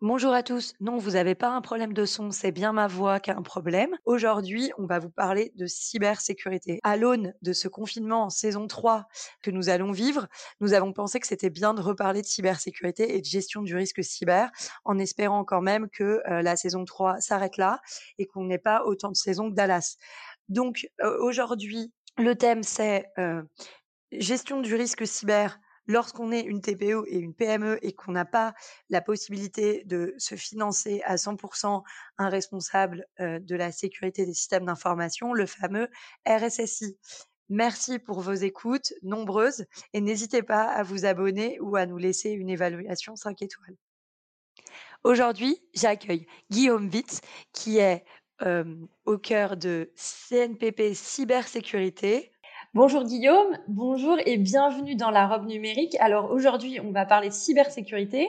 Bonjour à tous. Non, vous n'avez pas un problème de son, c'est bien ma voix qui a un problème. Aujourd'hui, on va vous parler de cybersécurité. À l'aune de ce confinement en saison 3 que nous allons vivre, nous avons pensé que c'était bien de reparler de cybersécurité et de gestion du risque cyber, en espérant quand même que euh, la saison 3 s'arrête là et qu'on n'ait pas autant de saisons que Dallas. Donc euh, aujourd'hui, le thème c'est euh, gestion du risque cyber lorsqu'on est une TPE et une PME et qu'on n'a pas la possibilité de se financer à 100% un responsable de la sécurité des systèmes d'information, le fameux RSSI. Merci pour vos écoutes nombreuses et n'hésitez pas à vous abonner ou à nous laisser une évaluation 5 étoiles. Aujourd'hui, j'accueille Guillaume Witz qui est au cœur de CNPP Cybersécurité, Bonjour Guillaume, bonjour et bienvenue dans la robe numérique. Alors aujourd'hui, on va parler de cybersécurité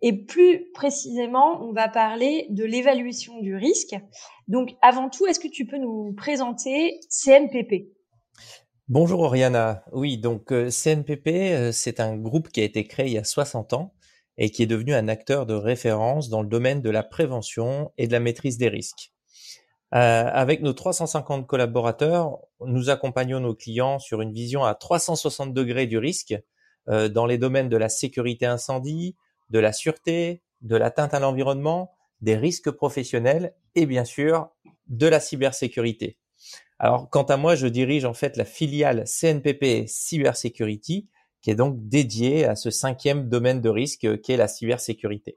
et plus précisément, on va parler de l'évaluation du risque. Donc avant tout, est-ce que tu peux nous présenter CNPP Bonjour Oriana. Oui, donc euh, CNPP, euh, c'est un groupe qui a été créé il y a 60 ans et qui est devenu un acteur de référence dans le domaine de la prévention et de la maîtrise des risques. Euh, avec nos 350 collaborateurs, nous accompagnons nos clients sur une vision à 360 degrés du risque euh, dans les domaines de la sécurité incendie, de la sûreté, de l'atteinte à l'environnement, des risques professionnels et bien sûr de la cybersécurité. Alors, quant à moi, je dirige en fait la filiale CNPP Cybersecurity, qui est donc dédiée à ce cinquième domaine de risque qu'est la cybersécurité.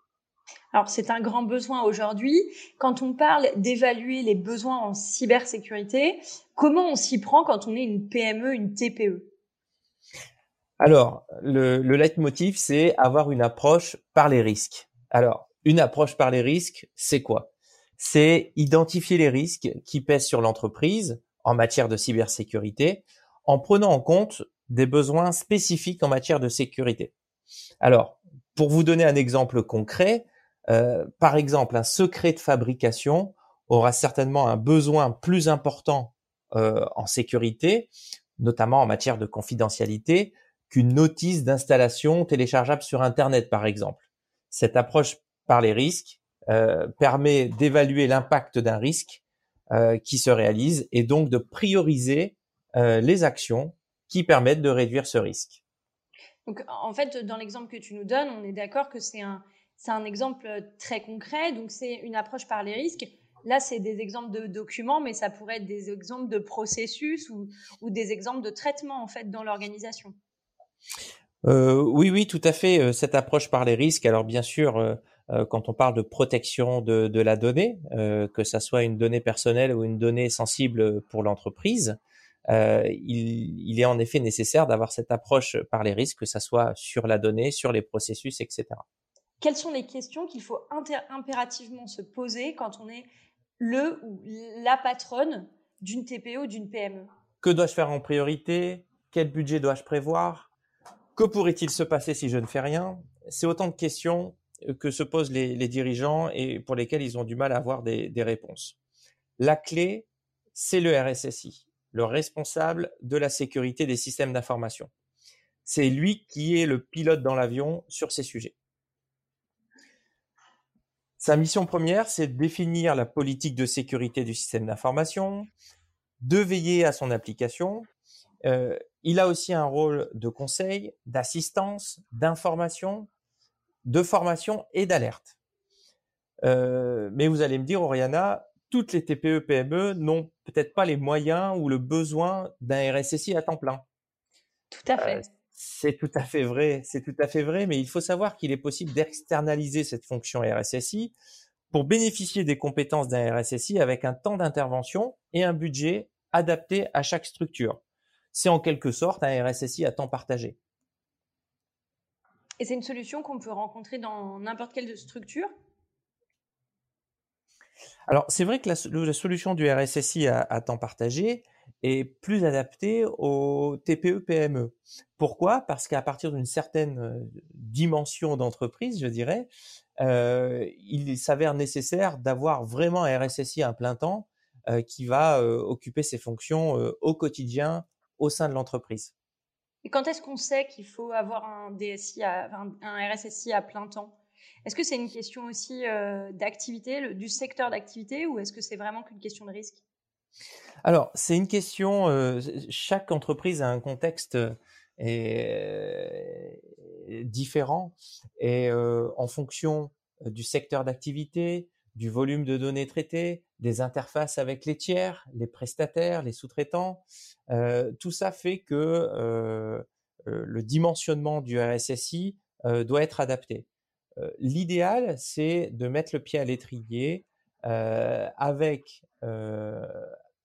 Alors c'est un grand besoin aujourd'hui. Quand on parle d'évaluer les besoins en cybersécurité, comment on s'y prend quand on est une PME, une TPE Alors le, le leitmotiv, c'est avoir une approche par les risques. Alors une approche par les risques, c'est quoi? C'est identifier les risques qui pèsent sur l'entreprise en matière de cybersécurité en prenant en compte des besoins spécifiques en matière de sécurité. Alors, pour vous donner un exemple concret, euh, par exemple, un secret de fabrication aura certainement un besoin plus important euh, en sécurité, notamment en matière de confidentialité, qu'une notice d'installation téléchargeable sur Internet, par exemple. Cette approche par les risques euh, permet d'évaluer l'impact d'un risque qui se réalise et donc de prioriser les actions qui permettent de réduire ce risque. Donc, en fait, dans l'exemple que tu nous donnes, on est d'accord que c'est un, c'est un exemple euh, très concret, donc c'est une approche par les risques. Là, c'est des exemples de documents, mais ça pourrait être des exemples de processus ou, des exemples de traitement en fait dans l'organisation. Euh, oui, oui, tout à fait. Euh, cette approche par les risques. Alors bien sûr, quand on parle de protection de, la donnée, que ça soit une donnée personnelle ou une donnée sensible pour l'entreprise, il, il, est en effet nécessaire d'avoir cette approche par les risques, que ça soit sur la donnée, sur les processus, etc quelles sont les questions qu'il faut impérativement se poser quand on est le ou la patronne d'une TPE ou d'une PME Que dois-je faire en priorité? Quel budget dois-je prévoir? Que pourrait-il se passer si je ne fais rien? C'est autant de questions que se posent les, dirigeants et pour lesquelles ils ont du mal à avoir des, des réponses. La clé, c'est le RSSI, le responsable de la sécurité des systèmes d'information. C'est lui qui est le pilote dans l'avion sur ces sujets. Sa mission première, c'est de définir la politique de sécurité du système d'information, de veiller à son application. Euh, il a aussi un rôle de conseil, d'assistance, d'information, de formation et d'alerte. Euh, mais vous allez me dire, Oriana, toutes les TPE PME n'ont peut-être pas les moyens ou le besoin d'un RSSI à temps plein. Tout à fait. Euh, c'est tout à fait vrai, c'est tout à fait vrai, mais il faut savoir qu'il est possible d'externaliser cette fonction RSSI pour bénéficier des compétences d'un RSSI avec un temps d'intervention et un budget adapté à chaque structure. C'est en quelque sorte un RSSI à temps partagé. Et c'est une solution qu'on peut rencontrer dans n'importe quelle structure? Alors, c'est vrai que la, solution du RSSI à, temps partagé est plus adaptée aux TPE-PME. Pourquoi? Parce qu'à partir d'une certaine euh, dimension d'entreprise, je dirais, euh, il s'avère nécessaire d'avoir vraiment un RSSI à plein temps euh, qui va occuper ses fonctions au quotidien au sein de l'entreprise. Et quand est-ce qu'on sait qu'il faut avoir un DSI, un RSSI à plein temps? Est-ce que c'est une question aussi d'activité, du secteur d'activité, ou est-ce que c'est vraiment qu'une question de risque? Alors, c'est une question, euh, chaque entreprise a un contexte euh, différent et en fonction du secteur d'activité, du volume de données traitées, des interfaces avec les tiers, les prestataires, les sous-traitants, tout ça fait que le dimensionnement du RSSI doit être adapté. Euh, l'idéal, c'est de mettre le pied à l'étrier euh, avec euh,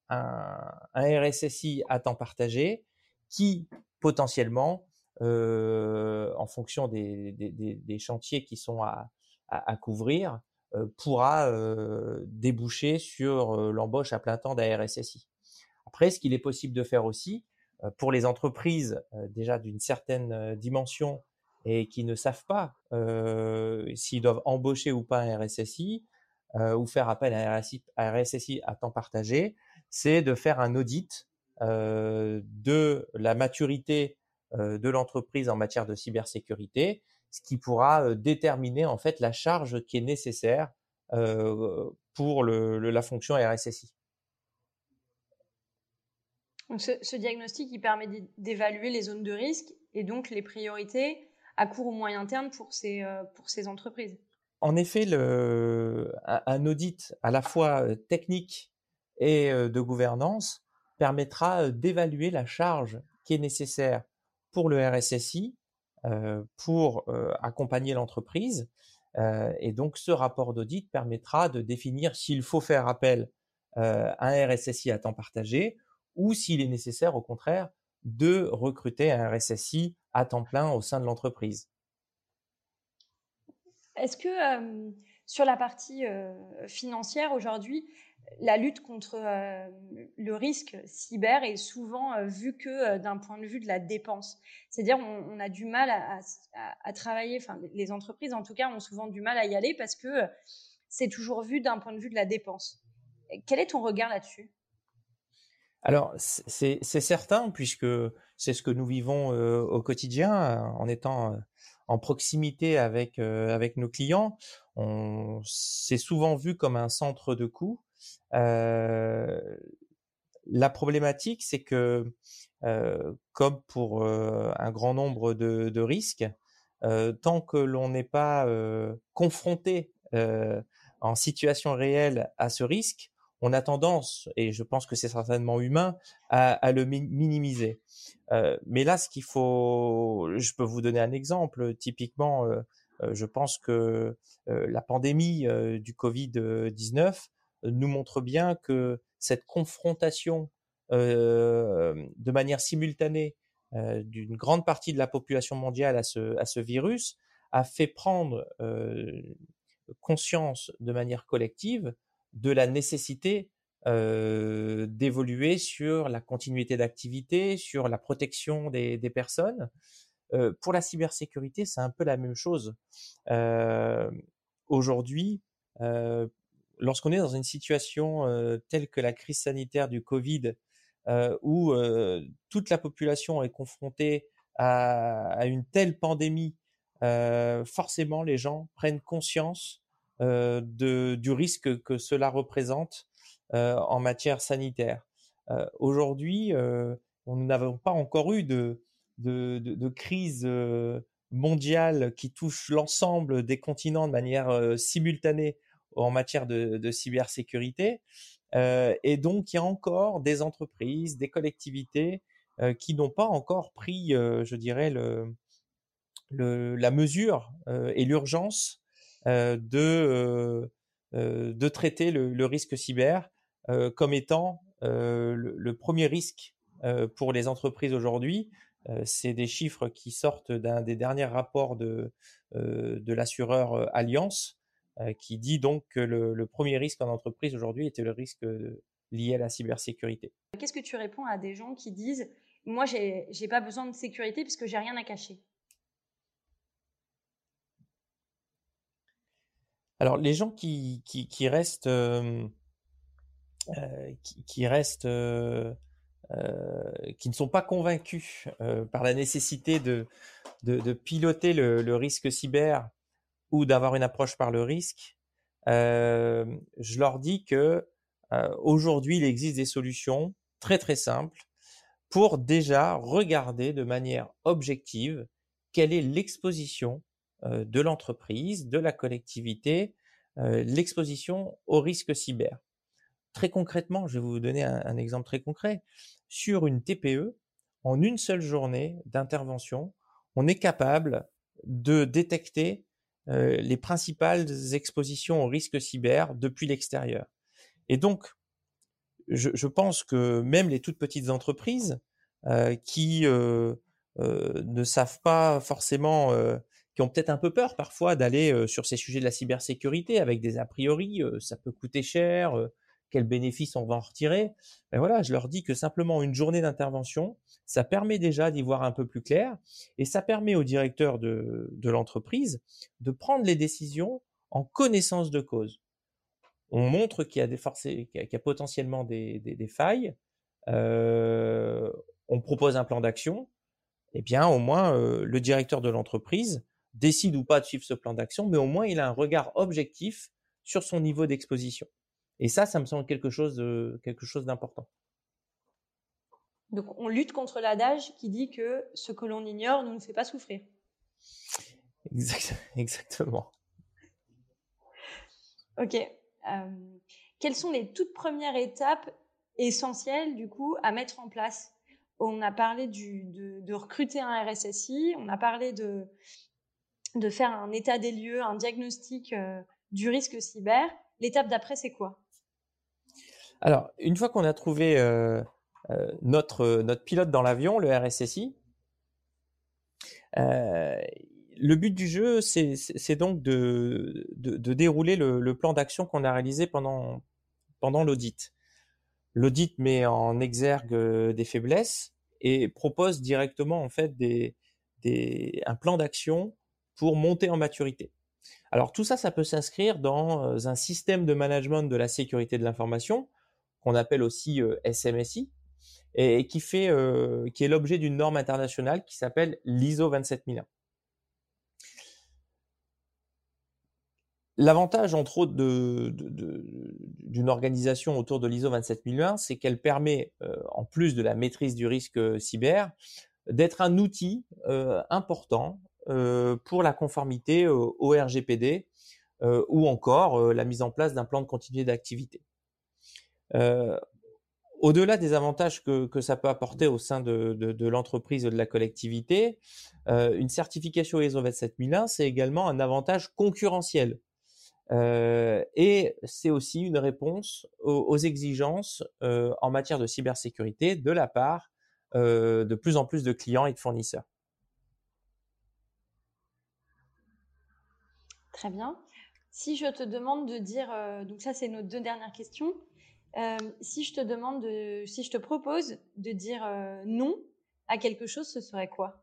un, RSSI à temps partagé qui potentiellement, en fonction des, chantiers qui sont à, couvrir, pourra déboucher sur l'embauche à plein temps d'un RSSI. Après, ce qu'il est possible de faire aussi, pour les entreprises déjà d'une certaine dimension et qui ne savent pas euh, s'ils doivent embaucher ou pas un RSSI euh, ou faire appel à un RSSI, à temps partagé, c'est de faire un audit euh, de la maturité de l'entreprise en matière de cybersécurité, ce qui pourra déterminer en fait la charge qui est nécessaire pour la fonction RSSI. Donc ce, ce, diagnostic, il permet d'évaluer les zones de risque et donc les priorités à court ou moyen terme pour ces, euh, pour ces entreprises. En effet, le, un audit à la fois euh, technique et euh, de gouvernance permettra d'évaluer la charge qui est nécessaire pour le RSSI pour accompagner l'entreprise. et donc, ce rapport d'audit permettra de définir s'il faut faire appel à un RSSI à temps partagé ou s'il est nécessaire, au contraire, de recruter un RSSI à temps plein au sein de l'entreprise. Est-ce que euh, sur la partie euh, financière aujourd'hui, la lutte contre euh, le risque cyber est souvent vue que d'un point de vue de la dépense. C'est-à-dire on, a du mal à, travailler, enfin les entreprises en tout cas ont souvent du mal à y aller parce que c'est toujours vu d'un point de vue de la dépense. Quel est ton regard là-dessus? Alors, c'est certain, puisque c'est ce que nous vivons au quotidien, en étant en proximité avec, avec nos clients. C'est souvent vu comme un centre de coût. La problématique, c'est que, comme pour un grand nombre de, risques, tant que l'on n'est pas confronté en situation réelle à ce risque, on a tendance, et je pense que c'est certainement humain, à, le minimiser. Euh, mais là, ce qu'il faut, je peux vous donner un exemple. Typiquement, euh, euh, je pense que la pandémie du Covid-19 nous montre bien que cette confrontation de manière simultanée d'une grande partie de la population mondiale à ce, virus a fait prendre conscience de manière collective de la nécessité euh, d'évoluer sur la continuité d'activité, sur la protection des, personnes. Euh, pour la cybersécurité, c'est un peu la même chose. Euh, aujourd'hui, lorsqu'on est dans une situation telle que la crise sanitaire du Covid, où toute la population est confrontée à une telle pandémie, forcément les gens prennent conscience euh, de, du risque que cela représente euh, en matière sanitaire. Euh, aujourd'hui, nous n'avons pas encore eu de, de, de, crise mondiale qui touche l'ensemble des continents de manière simultanée en matière de, cybersécurité. Euh, et donc, il y a encore des entreprises, des collectivités euh, qui n'ont pas encore pris, euh, je dirais, le, la mesure et l'urgence de, de traiter le, risque cyber comme étant le, premier risque pour les entreprises aujourd'hui. c'est des chiffres qui sortent d'un des derniers rapports de, de l'assureur Alliance, qui dit donc que le, premier risque en entreprise aujourd'hui était le risque lié à la cybersécurité. Qu'est-ce que tu réponds à des gens qui disent moi, j'ai n'ai pas besoin de sécurité puisque j'ai rien à cacher? Alors, les gens qui, qui, restent, euh, euh, qui, restent, euh, qui ne sont pas convaincus par la nécessité de, de, piloter le, risque cyber ou d'avoir une approche par le risque, je leur dis que aujourd'hui, il existe des solutions très très simples pour déjà regarder de manière objective quelle est l'exposition de l'entreprise, de la collectivité, l'exposition au risque cyber. Très concrètement, je vais vous donner un, exemple très concret. Sur une TPE, en une seule journée d'intervention, on est capable de détecter les principales expositions au risque cyber depuis l'extérieur. Et donc, je, pense que même les toutes petites entreprises qui ne savent pas forcément qui ont peut-être un peu peur parfois d'aller sur ces sujets de la cybersécurité avec des a priori, ça peut coûter cher, quels bénéfices on va en retirer. Ben voilà, je leur dis que simplement une journée d'intervention, ça permet déjà d'y voir un peu plus clair et ça permet au directeur de, l'entreprise de prendre les décisions en connaissance de cause. On montre qu'il y a, des qu'il y a potentiellement des, des failles, euh, on propose un plan d'action, eh bien au moins le directeur de l'entreprise décide ou pas de suivre ce plan d'action, mais au moins il a un regard objectif sur son niveau d'exposition. Et ça, ça me semble quelque chose quelque chose d'important. Donc on lutte contre l'adage qui dit que ce que l'on ignore ne nous fait pas souffrir. exactement. Ok. quelles sont les toutes premières étapes essentielles du coup à mettre en place? On a parlé de, de, recruter un RSSI, on a parlé de, de faire un état des lieux, un diagnostic euh, du risque cyber. L'étape d'après, c'est quoi? Alors, une fois qu'on a trouvé euh, euh, notre, notre pilote dans l'avion, le RSSI, le but du jeu, c'est donc de, dérouler le, plan d'action qu'on a réalisé pendant, l'audit. L'audit met en exergue des faiblesses et propose directement en fait un plan d'action pour monter en maturité. Alors tout ça, ça peut s'inscrire dans euh, un système de management de la sécurité de l'information qu'on appelle aussi euh, SMSI et qui fait, euh, qui est l'objet d'une norme internationale qui s'appelle l'ISO 27001. L'avantage, entre autres, d'une organisation autour de l'ISO 27001, c'est qu'elle permet, en plus de la maîtrise du risque cyber, d'être un outil important euh, pour la conformité au, RGPD euh, ou encore euh, la mise en place d'un plan de continuité d'activité. Au-delà des avantages que, que, ça peut apporter au sein de, de, l'entreprise ou de la collectivité, une certification ISO 27001, c'est également un avantage concurrentiel. Euh, et c'est aussi une réponse aux, exigences euh, en matière de cybersécurité de la part euh, de plus en plus de clients et de fournisseurs. Très bien. Si je te demande de dire, euh, donc ça c'est nos deux dernières questions, euh, si je te demande, de, si je te propose de dire euh, non à quelque chose, ce serait quoi?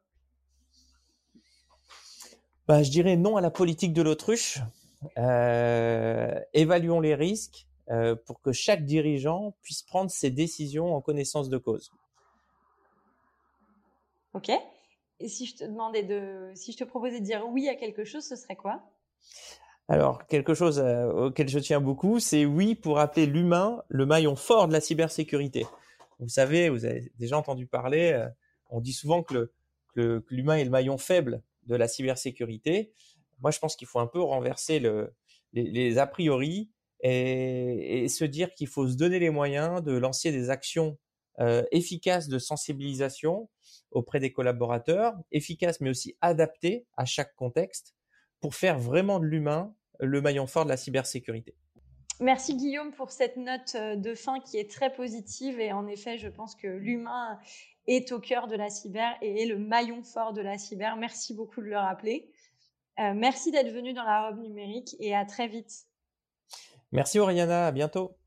Bah, Je dirais non à la politique de l'autruche. évaluons les risques pour que chaque dirigeant puisse prendre ses décisions en connaissance de cause. Ok. Et si je te demandais de, si je te proposais de dire oui à quelque chose, ce serait quoi? Alors, quelque chose euh, auquel je tiens beaucoup, c'est oui pour appeler l'humain le maillon fort de la cybersécurité. Vous savez, vous avez déjà entendu parler, euh, on dit souvent que, l'humain est le maillon faible de la cybersécurité. Moi, je pense qu'il faut un peu renverser les, a priori et, se dire qu'il faut se donner les moyens de lancer des actions euh, efficaces de sensibilisation auprès des collaborateurs, efficaces mais aussi adaptées à chaque contexte pour faire vraiment de l'humain le maillon fort de la cybersécurité. Merci Guillaume pour cette note de fin qui est très positive et en effet, je pense que l'humain est au cœur de la cyber et est le maillon fort de la cyber. Merci beaucoup de le rappeler. merci d'être venu dans la robe numérique et à très vite. Merci Oriana, à bientôt.